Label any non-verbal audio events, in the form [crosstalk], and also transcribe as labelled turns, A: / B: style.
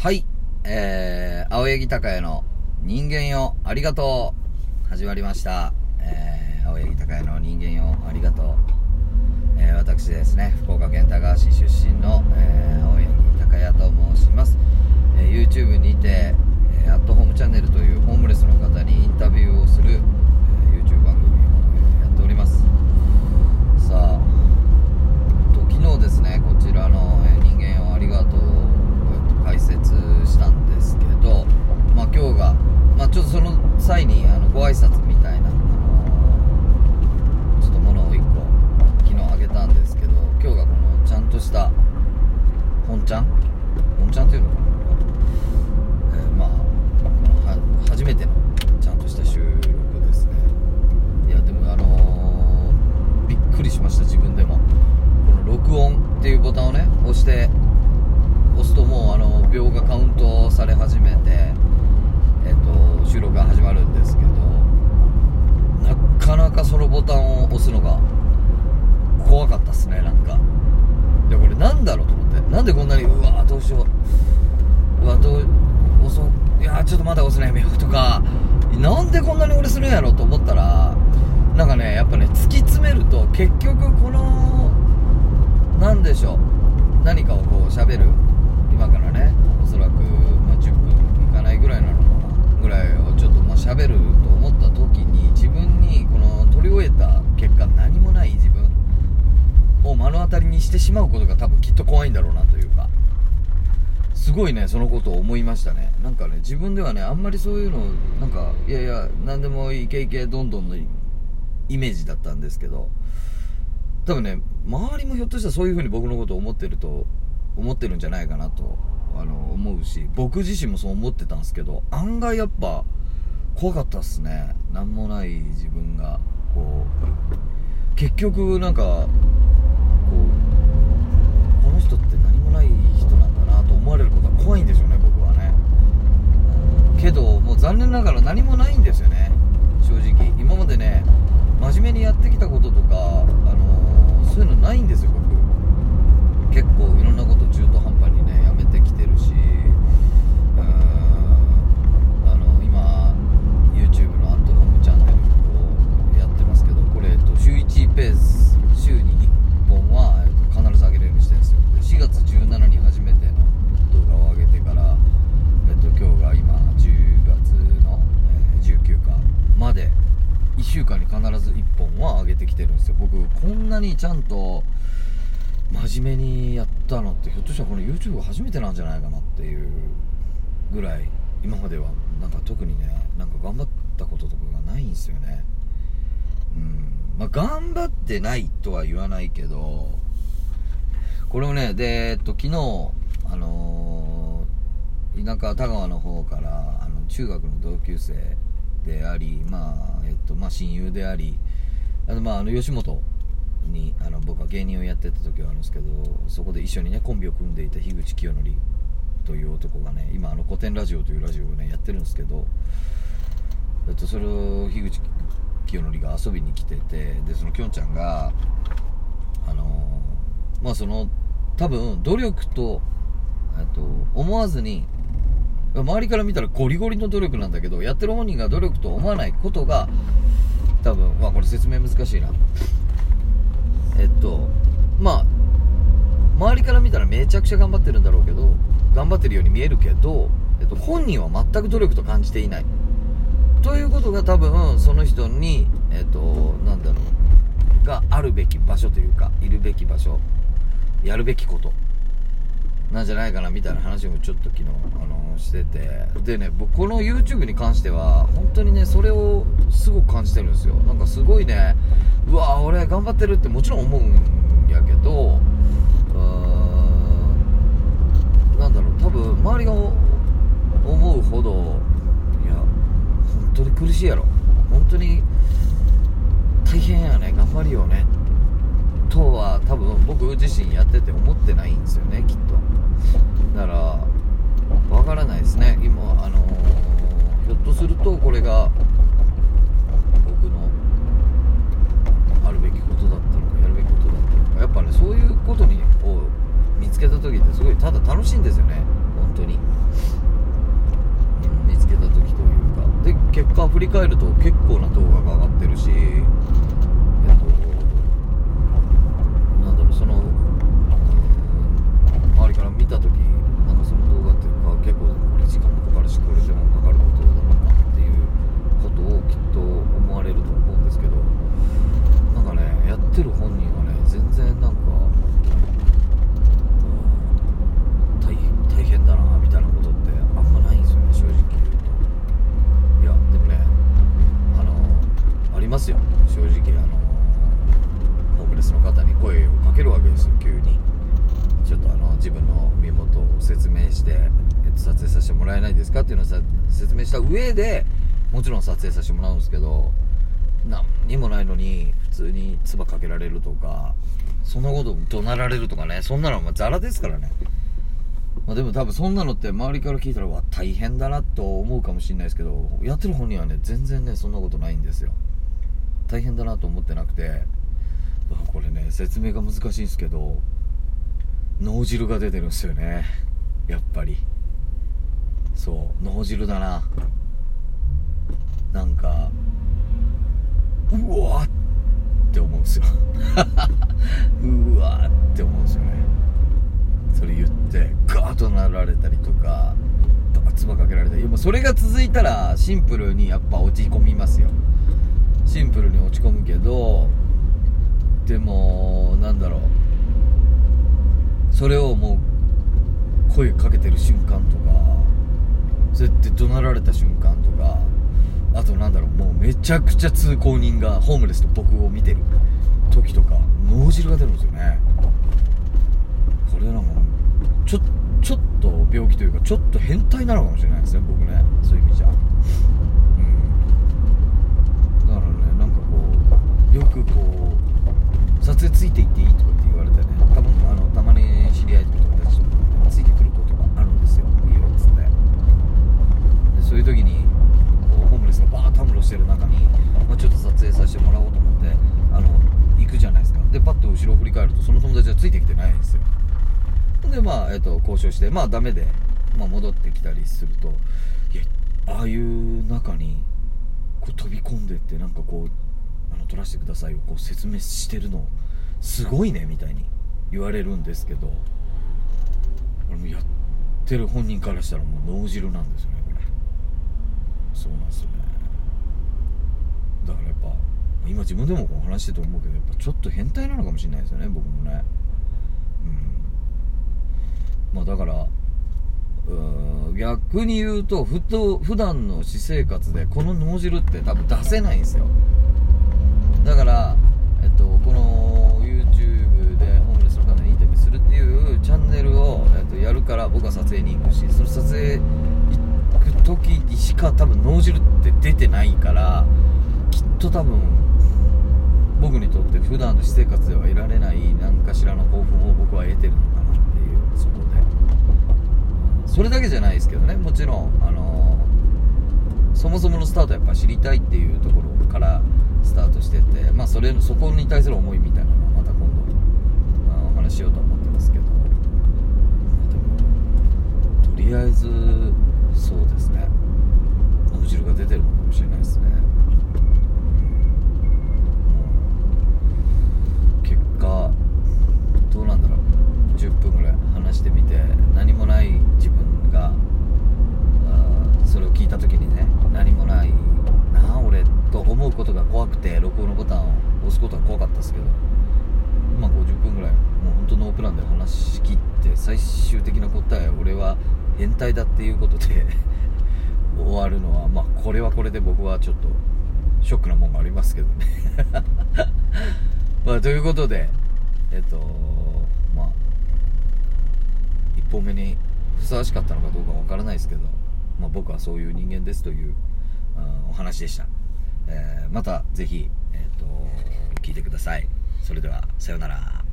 A: はい。えー、青柳高也の人間よ、ありがとう。始まりました。えー、青柳高也の人間よ、ありがとう。えー、私ですね、福岡県高橋出身の、えー、青柳高也と申します。えー、YouTube にて、えー、アットホームチャンネルというホームレスの方にインタビューをする、えー YouTube 番組を、えーやっております。さあ、と昨日ですねこちらの、えー人間をありがとうを、えっと解説したんですけどまあ今日がまあちょっとその際にあのご挨拶みたいな、あのちょっとものを1個昨日あげたんですけど今日がこのちゃんとした本ちゃん？本ちゃんっていうのかな、えーまあは初めてのちゃんとした収録ですね。いやでもあのーびっくりしました自分でも。この録音っていうボタンをね押して押すともうあの秒がカウントされ始めて収録が始まるんですけどなかなかそのボタンを押すのが怖かったっすねなんか。でこれなんだろうと思って。なんでこんなにうわどうしよう。うわどう押そういやちょっとまだ押すのやめようとか。なんでこんなに俺するんやろうと思ったらなんかねやっぱね突き詰めると結局このなんでしょう。何かをこう喋る今からねおそらく、まあ、10分いかないぐらいなのかなぐらいをちょっとまあ喋ると思った時に自分にこの取り終えた結果何もない自分を目の当たりにしてしまうことが多分きっと怖いんだろうなというか。すごいねそのことを思いましたね。なんかね自分ではねあんまりそういうのなんかいやいや何でもいけいけどんどんのイメージだったんですけど。多分ね周りもひょっとしたらそういう風に僕のことを思ってると思ってるんじゃないかなとあの思うし僕自身もそう思ってたんですけど案外やっぱ怖かったっすね。何もない自分がこう結局なんかこう人って何もない人なんだなと思われることは怖いんでしょうね僕はね。けどもう残念ながら何もないんですよね。正直。今までね真面目にやってきたこととか、あのーそういうのないんですよ僕結構いろんなこと中途半端にねやめてきてるしうーんあの今 YouTube のアットホームチャンネルをやってますけどこれ、えっと、週1ペース週に1本は、えっと、必ず上げるようにしてるんですよで4月17に初めての動画を上げてから、えっと、今日が今10月の、えー19日まで1週間に必ず1本は上げてきてるんですよ僕こんなにちゃんと真面目にやったのってひょっとしたらこの YouTube 初めてなんじゃないかなっていうぐらい今まではなんか特にねなんか頑張ったこととかがないんですよね。うん。まあ頑張ってないとは言わないけどこれをねでえっと昨日あのー田舎田川の方からあの中学の同級生でありまあえっとまあ親友でありあのまああの吉本にあの僕は芸人をやってた時はあるんですけどそこで一緒にねコンビを組んでいた樋口清則という男がね今あの古典ラジオというラジオをねやってるんですけど、えっと、それを樋口清則が遊びに来ててでそのきょんちゃんがあのまあその多分努力とえっと思わずに周りから見たらゴリゴリの努力なんだけどやってる本人が努力と思わないことが多分まあこれ説明難しいな。えっとまあ周りから見たらめちゃくちゃ頑張ってるんだろうけど頑張ってるように見えるけど、えっと、本人は全く努力と感じていない。ということが多分その人にえっとなんだろうがあるべき場所というかいるべき場所やるべきこと。なんじゃないかなみたいな話もちょっと昨日、あのしてて。でね僕この YouTube に関しては本当にねそれをすごく感じてるんですよ。なんかすごいねうわ俺頑張ってるってもちろん思うんやけどうーんなんだろう多分周りが思うほどいや本当に苦しいやろ。本当に大変やね。頑張りよね。とは多分僕自身やってて思ってないんですよねきっと。だからわからないですね。今あのーひょっとするとこれが僕のあるべきことだったのかやるべきことだったのか。やっぱねそういうことにを見つけた時ってすごいただ楽しいんですよね。本当に、見つけた時というか。で結果振り返ると結構な動画が上がってるしえっとなんだろうその、うん周りから見た時なんかその動画っていうか結構これ時間もかかるしこれでもかかることだろうなっていうことをきっと思われると思うんですけどなんかねやってる本人はね全然なんか、うん大大変だなみたいなことってあんまないんですよね正直言うといやでもねあのありますよ正直あのホームレスの方に声をかけるわけですよ急にちょっとあの自分の身元を説えっと、撮影させてもらえないですかっていうのをさ説明した上でもちろん撮影させてもらうんですけど何にもないのに普通に唾かけられるとかそんなこと怒鳴られるとかねそんなのはザラですからね。まあ、でも多分そんなのって周りから聞いたらわ大変だなと思うかもしれないですけどやってる本人はね全然ねそんなことないんですよ。大変だなと思ってなくて。これね説明が難しいんですけど脳汁が出てるんですよね。やっぱり。そう脳汁だな。なんかうわって思うんですよ。[laughs] うわって思うんですよね。それ言ってガーッとなられたりとかバツバかけられたり。もそれが続いたらシンプルにやっぱ落ち込みますよ。シンプルに落ち込むけどでもなんだろう。それをもう声かけてる瞬間とかそうやって怒鳴られた瞬間とかあとなんだろうもうめちゃくちゃ通行人がホームレスと僕を見てる時とか脳汁が出るんですよね。これなんかちょちょっと病気というかちょっと変態なのかもしれないですね僕ね。そういう意味じゃ。うん。だからねなんかこうよくこう撮影ついていっていいとかって言われてねたまあのたまに知り合いと友達とかついてくるんですよいいよっつってでそういう時にこうホームレスがバーッとたむろしてる中に、まあ、ちょっと撮影させてもらおうと思ってあの行くじゃないですかでパッと後ろを振り返るとその友達はついてきてないんですよでまえっと、交渉してまあダメで、まあ、戻ってきたりするといやああいう中にこう飛び込んでってなんかこうあの撮らせてくださいをこう説明してるのすごいねみたいに言われるんですけど俺もやってる本人からしたらもう脳汁なんですよねこれ。そうなんですよね。だからやっぱ今自分でもこう話してて思うけどやっぱちょっと変態なのかもしれないですよね僕もね。うん。まあだからうーん逆に言うとふと普段の私生活でこの脳汁って多分出せないんですよ。だから、えっと、この YouTube でホームレスの方にインタビューするっていうチャンネルを、えっと、やるから僕は撮影に行くしその撮影行く時にしか多分脳汁って出てないからきっと多分僕にとって普段の私生活ではいられない何かしらの興奮を僕は得てるのかな。それだけじゃないですけどね。もちろんあのそもそものスタートやっぱ知りたいっていうところからスタートしててまあそれそこに対する思いみたいなのはまた今度、まあお話ししようと思ってますけど。でもとりあえずそうですね脳汁が出てるのかもしれないですねうん結果どうなんだろう10分ぐらい話してみて何もない自分があーそれを聞いた時にね何もないなあ俺と思うことが怖くて録音のボタンを押すことは怖かったですけどまあ50分ぐらいもう本当ノープランで話し切って最終的な答え俺は変態だっていうことで [laughs] 終わるのはまあこれはこれで僕はちょっとショックなもんがありますけどね。[laughs] まあということでえっとまあ1本目にふさわしかったのかどうかわからないですけど、まあ、僕はそういう人間ですというお話でした、えーまたぜひ、えっと聞いてください。それではさようなら。